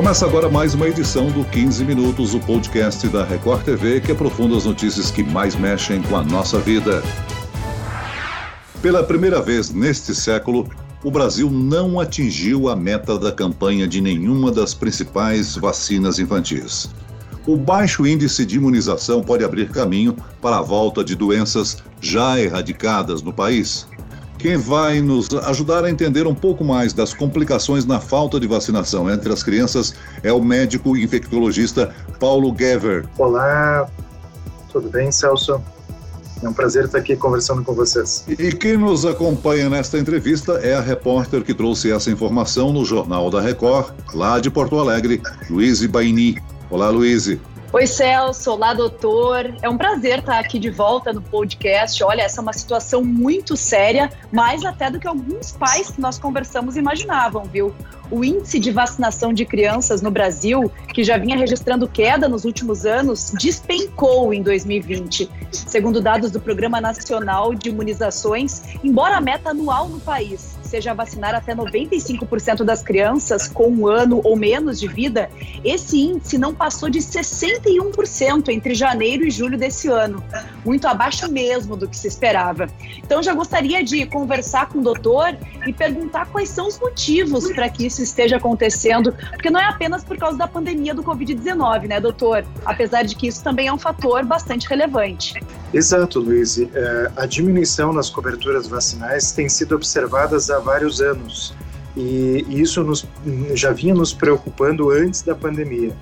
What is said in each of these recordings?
Começa agora mais uma edição do 15 Minutos, o podcast da Record TV que aprofunda as notícias que mais mexem com a nossa vida. Pela primeira vez neste século, o Brasil não atingiu a meta da campanha de nenhuma das principais vacinas infantis. O baixo índice de imunização pode abrir caminho para a volta de doenças já erradicadas no país. Quem vai nos ajudar a entender um pouco mais das complicações na falta de vacinação entre as crianças é o médico infectologista Paulo Gever. Olá, tudo bem, Celso? É um prazer estar aqui conversando com vocês. E quem nos acompanha nesta entrevista é a repórter que trouxe essa informação no Jornal da Record, lá de Porto Alegre, Luíse Baini. Olá, Luíse. Oi, Celso. Olá, doutor. É um prazer estar aqui de volta no podcast. Olha, essa é uma situação muito séria, mais até do que alguns pais que nós conversamos imaginavam, viu? O índice de vacinação de crianças no Brasil, que já vinha registrando queda nos últimos anos, despencou em 2020. Segundo dados do Programa Nacional de Imunizações, embora a meta anual no país seja vacinar até 95% das crianças com um ano ou menos de vida, esse índice não passou de 61% entre janeiro e julho desse ano, muito abaixo mesmo do que se esperava. Então, já gostaria de conversar com o doutor e perguntar quais são os motivos para que isso esteja acontecendo, porque não é apenas por causa da pandemia do Covid-19, né, doutor? Apesar de que isso também é um fator bastante relevante. Exato, Luiz. É, a diminuição nas coberturas vacinais tem sido observada há vários anos e isso nos, já vinha nos preocupando antes da pandemia.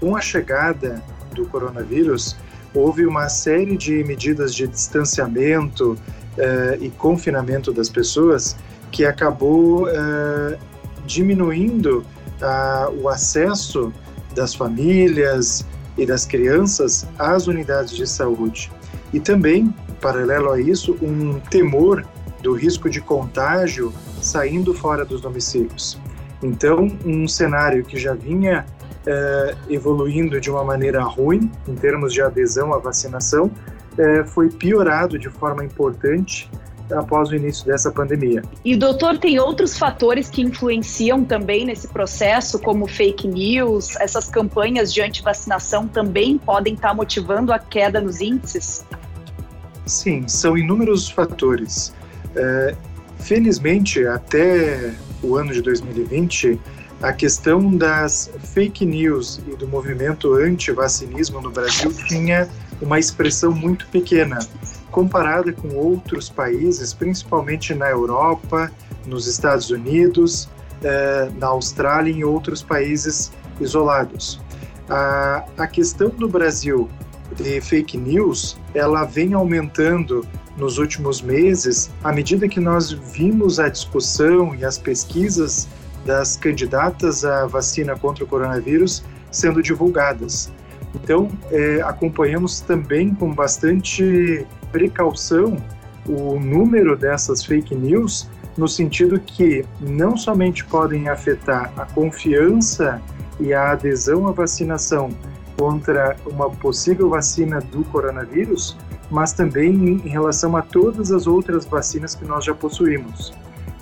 Com a chegada do coronavírus, houve uma série de medidas de distanciamento é, e confinamento das pessoas que acabou é, diminuindo a, o acesso das famílias e das crianças às unidades de saúde. E também, paralelo a isso, um temor do risco de contágio saindo fora dos domicílios. Então, um cenário que já vinha é, evoluindo de uma maneira ruim, em termos de adesão à vacinação, é, foi piorado de forma importante após o início dessa pandemia. E, doutor, tem outros fatores que influenciam também nesse processo, como fake news, essas campanhas de antivacinação também podem estar motivando a queda nos índices? Sim, são inúmeros fatores. É, felizmente, até o ano de 2020, a questão das fake news e do movimento anti-vacinismo no Brasil tinha uma expressão muito pequena, comparada com outros países, principalmente na Europa, nos Estados Unidos, é, na Austrália e em outros países isolados. A, a questão do Brasil de fake news, ela vem aumentando nos últimos meses, à medida que nós vimos a discussão e as pesquisas das candidatas à vacina contra o coronavírus sendo divulgadas. Então, é, acompanhamos também com bastante precaução o número dessas fake news, no sentido que não somente podem afetar a confiança e a adesão à vacinação contra uma possível vacina do coronavírus, mas também em relação a todas as outras vacinas que nós já possuímos.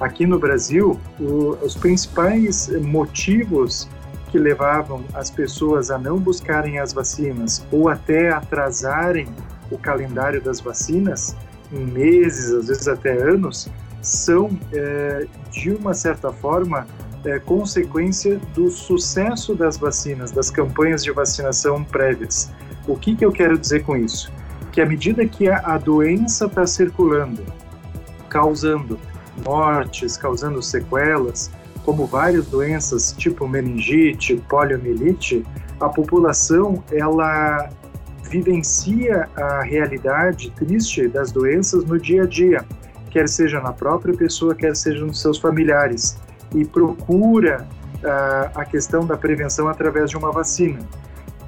Aqui no Brasil, o, os principais motivos que levavam as pessoas a não buscarem as vacinas ou até atrasarem o calendário das vacinas em meses, às vezes até anos, são, é, de uma certa forma, é, consequência do sucesso das vacinas, das campanhas de vacinação prévias. O que, que eu quero dizer com isso? Que à medida que a, a doença está circulando, causando mortes, causando sequelas, como várias doenças tipo meningite, poliomielite, a população ela vivencia a realidade triste das doenças no dia a dia, quer seja na própria pessoa, quer seja nos seus familiares e procura uh, a questão da prevenção através de uma vacina.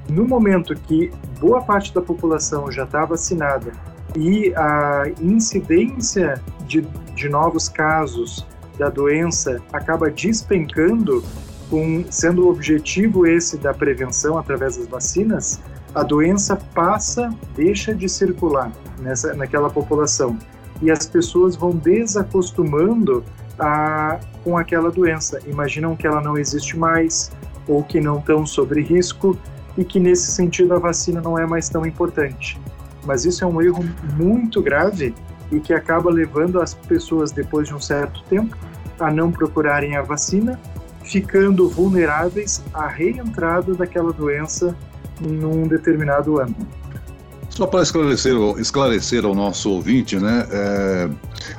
No momento que boa parte da população já está vacinada e a incidência de, de novos casos da doença acaba despencando, com, sendo o objetivo esse da prevenção através das vacinas, a doença passa, deixa de circular nessa, naquela população e as pessoas vão desacostumando a, com aquela doença. Imaginam que ela não existe mais, ou que não estão sobre risco e que nesse sentido a vacina não é mais tão importante. Mas isso é um erro muito grave e que acaba levando as pessoas depois de um certo tempo a não procurarem a vacina, ficando vulneráveis à reentrada daquela doença num determinado ano. Só para esclarecer, esclarecer ao nosso ouvinte, né? É,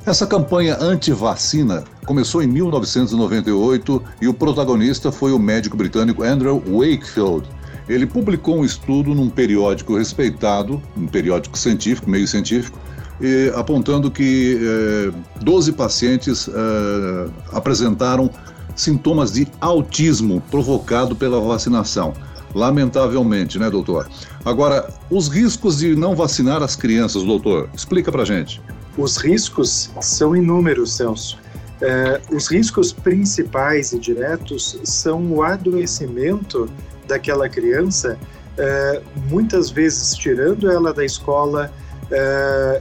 essa campanha anti-vacina começou em 1998 e o protagonista foi o médico britânico Andrew Wakefield. Ele publicou um estudo num periódico respeitado, um periódico científico, meio científico, e, apontando que eh, 12 pacientes eh, apresentaram sintomas de autismo provocado pela vacinação. Lamentavelmente, né, doutor? Agora, os riscos de não vacinar as crianças, doutor, explica pra gente. Os riscos são inúmeros, Celso. Eh, os riscos principais e diretos são o adoecimento daquela criança, eh, muitas vezes tirando ela da escola, eh,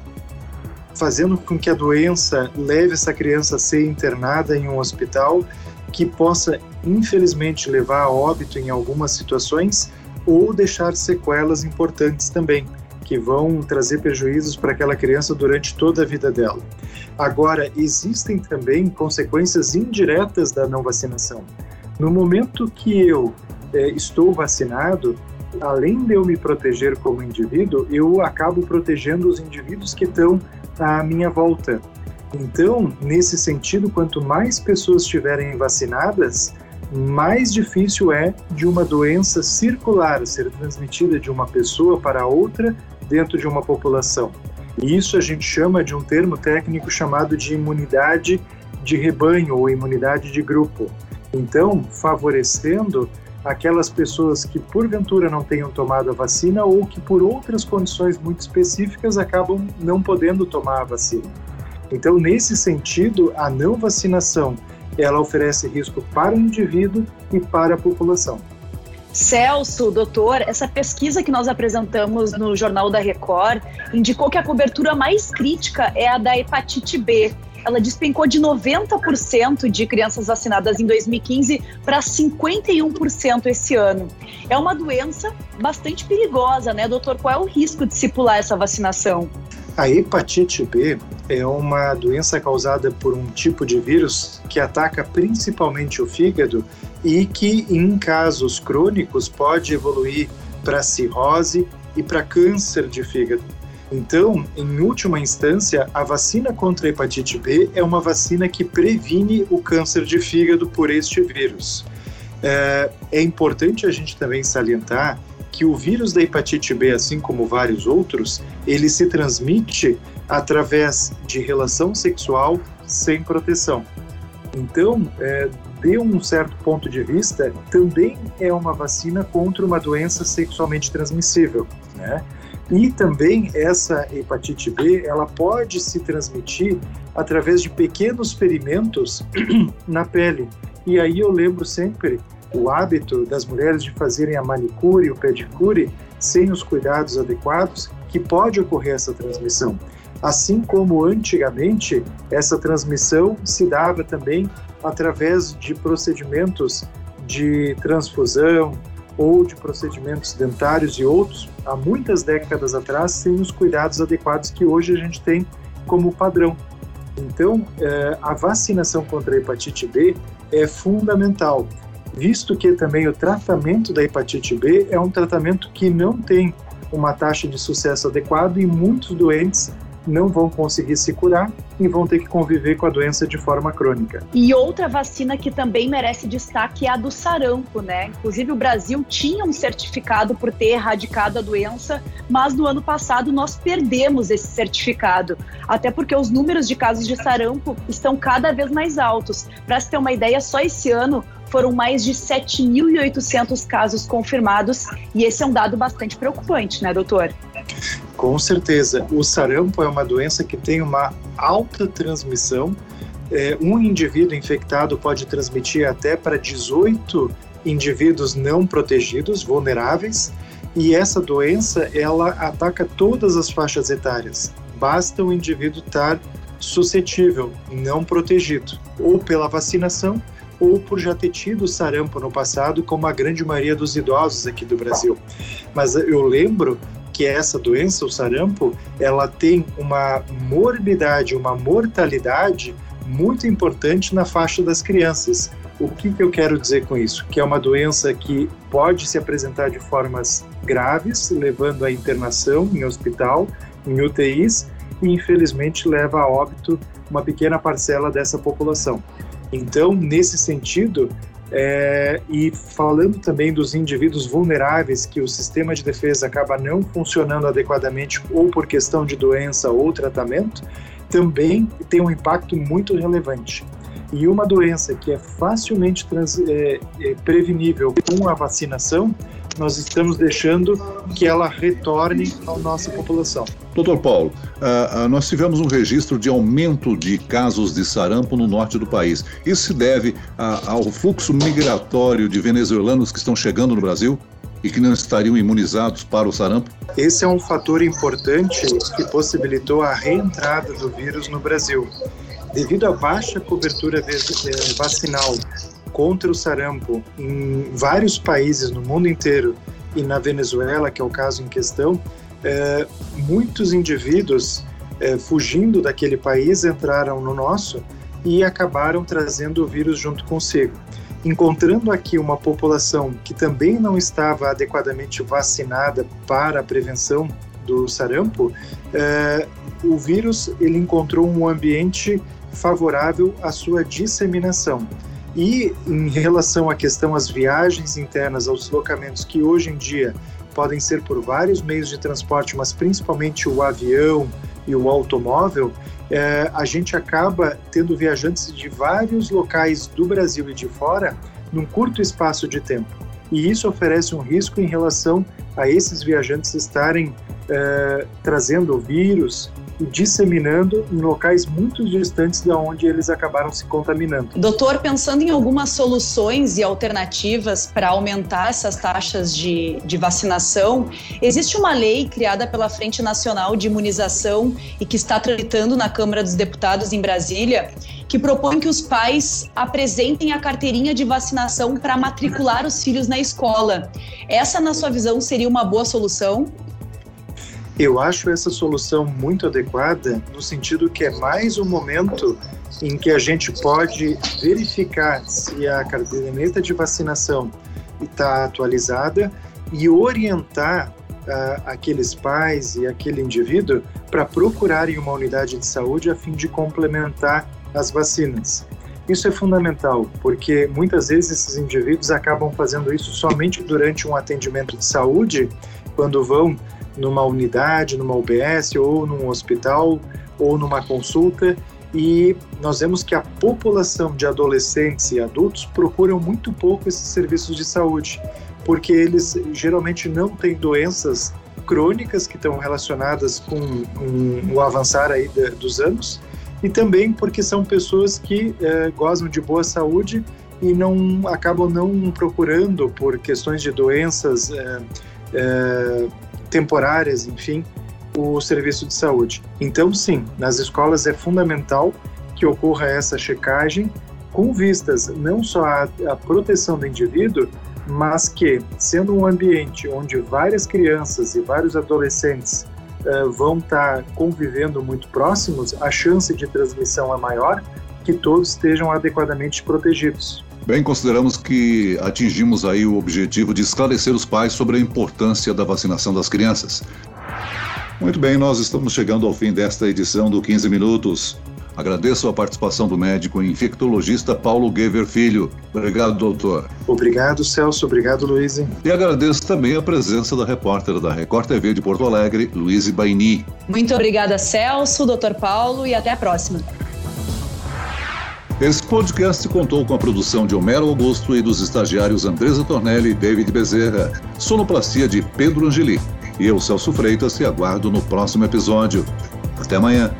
fazendo com que a doença leve essa criança a ser internada em um hospital, que possa, infelizmente, levar a óbito em algumas situações ou deixar sequelas importantes também, que vão trazer prejuízos para aquela criança durante toda a vida dela. Agora, existem também consequências indiretas da não vacinação. No momento que eu é, estou vacinado, além de eu me proteger como indivíduo, eu acabo protegendo os indivíduos que estão à minha volta. Então, nesse sentido, quanto mais pessoas estiverem vacinadas, mais difícil é de uma doença circular ser transmitida de uma pessoa para outra dentro de uma população. E isso a gente chama de um termo técnico chamado de imunidade de rebanho ou imunidade de grupo. Então, favorecendo aquelas pessoas que porventura não tenham tomado a vacina ou que por outras condições muito específicas acabam não podendo tomar a vacina. Então, nesse sentido, a não vacinação ela oferece risco para o indivíduo e para a população. Celso, doutor, essa pesquisa que nós apresentamos no Jornal da Record indicou que a cobertura mais crítica é a da hepatite B, ela despencou de 90% de crianças vacinadas em 2015 para 51% esse ano. É uma doença bastante perigosa, né, doutor? Qual é o risco de se pular essa vacinação? A hepatite B é uma doença causada por um tipo de vírus que ataca principalmente o fígado e que, em casos crônicos, pode evoluir para cirrose e para câncer de fígado. Então, em última instância, a vacina contra a hepatite B é uma vacina que previne o câncer de fígado por este vírus. É, é importante a gente também salientar que o vírus da hepatite B, assim como vários outros, ele se transmite através de relação sexual sem proteção. Então, é, de um certo ponto de vista, também é uma vacina contra uma doença sexualmente transmissível, né? E também essa hepatite B, ela pode se transmitir através de pequenos ferimentos na pele. E aí eu lembro sempre o hábito das mulheres de fazerem a manicure o pedicure sem os cuidados adequados, que pode ocorrer essa transmissão. Assim como antigamente, essa transmissão se dava também através de procedimentos de transfusão, ou de procedimentos dentários e outros há muitas décadas atrás sem os cuidados adequados que hoje a gente tem como padrão. Então, é, a vacinação contra a hepatite B é fundamental, visto que também o tratamento da hepatite B é um tratamento que não tem uma taxa de sucesso adequado e muitos doentes não vão conseguir se curar e vão ter que conviver com a doença de forma crônica. E outra vacina que também merece destaque é a do sarampo, né? Inclusive o Brasil tinha um certificado por ter erradicado a doença, mas no ano passado nós perdemos esse certificado, até porque os números de casos de sarampo estão cada vez mais altos. Para se ter uma ideia, só esse ano foram mais de 7.800 casos confirmados, e esse é um dado bastante preocupante, né, doutor? Com certeza. O sarampo é uma doença que tem uma alta transmissão. É, um indivíduo infectado pode transmitir até para 18 indivíduos não protegidos, vulneráveis, e essa doença ela ataca todas as faixas etárias. Basta o indivíduo estar suscetível, não protegido, ou pela vacinação ou por já ter tido sarampo no passado, como a grande maioria dos idosos aqui do Brasil. Mas eu lembro que essa doença, o sarampo, ela tem uma morbidade, uma mortalidade muito importante na faixa das crianças. O que, que eu quero dizer com isso? Que é uma doença que pode se apresentar de formas graves, levando à internação em hospital, em UTIs, e infelizmente leva a óbito uma pequena parcela dessa população. Então, nesse sentido, é, e falando também dos indivíduos vulneráveis que o sistema de defesa acaba não funcionando adequadamente ou por questão de doença ou tratamento, também tem um impacto muito relevante. E uma doença que é facilmente trans, é, é, prevenível com a vacinação, nós estamos deixando que ela retorne à nossa população. Doutor Paulo, uh, uh, nós tivemos um registro de aumento de casos de sarampo no norte do país. Isso se deve uh, ao fluxo migratório de venezuelanos que estão chegando no Brasil? e que não estariam imunizados para o sarampo? Esse é um fator importante que possibilitou a reentrada do vírus no Brasil. Devido à baixa cobertura eh, vacinal contra o sarampo em vários países no mundo inteiro e na Venezuela, que é o caso em questão, eh, muitos indivíduos eh, fugindo daquele país entraram no nosso e acabaram trazendo o vírus junto consigo. Encontrando aqui uma população que também não estava adequadamente vacinada para a prevenção do sarampo, o vírus ele encontrou um ambiente favorável à sua disseminação. E em relação à questão às viagens internas, aos deslocamentos que hoje em dia podem ser por vários meios de transporte, mas principalmente o avião e o automóvel, é, a gente acaba tendo viajantes de vários locais do Brasil e de fora num curto espaço de tempo. E isso oferece um risco em relação a esses viajantes estarem é, trazendo o vírus disseminando em locais muito distantes de onde eles acabaram se contaminando. Doutor, pensando em algumas soluções e alternativas para aumentar essas taxas de, de vacinação, existe uma lei criada pela Frente Nacional de Imunização e que está tramitando na Câmara dos Deputados em Brasília, que propõe que os pais apresentem a carteirinha de vacinação para matricular os filhos na escola. Essa, na sua visão, seria uma boa solução? Eu acho essa solução muito adequada, no sentido que é mais um momento em que a gente pode verificar se a caderneta de vacinação está atualizada e orientar uh, aqueles pais e aquele indivíduo para procurarem uma unidade de saúde a fim de complementar as vacinas. Isso é fundamental, porque muitas vezes esses indivíduos acabam fazendo isso somente durante um atendimento de saúde, quando vão numa unidade, numa UBS ou num hospital ou numa consulta e nós vemos que a população de adolescentes e adultos procuram muito pouco esses serviços de saúde, porque eles geralmente não têm doenças crônicas que estão relacionadas com o avançar aí dos anos e também porque são pessoas que eh, gozam de boa saúde e não acabam não procurando por questões de doenças eh, eh, temporárias, enfim, o serviço de saúde. Então, sim, nas escolas é fundamental que ocorra essa checagem com vistas não só à, à proteção do indivíduo, mas que, sendo um ambiente onde várias crianças e vários adolescentes uh, vão estar tá convivendo muito próximos, a chance de transmissão é maior, que todos estejam adequadamente protegidos. Bem, consideramos que atingimos aí o objetivo de esclarecer os pais sobre a importância da vacinação das crianças. Muito bem, nós estamos chegando ao fim desta edição do 15 Minutos. Agradeço a participação do médico infectologista Paulo Gever Filho. Obrigado, doutor. Obrigado, Celso. Obrigado, Luiz. E agradeço também a presença da repórter da Record TV de Porto Alegre, Luiz Baini. Muito obrigada, Celso, doutor Paulo, e até a próxima. Esse podcast contou com a produção de Homero Augusto e dos estagiários Andresa Tornelli e David Bezerra, sonoplastia de Pedro Angeli. E eu, Celso Freitas, te aguardo no próximo episódio. Até amanhã.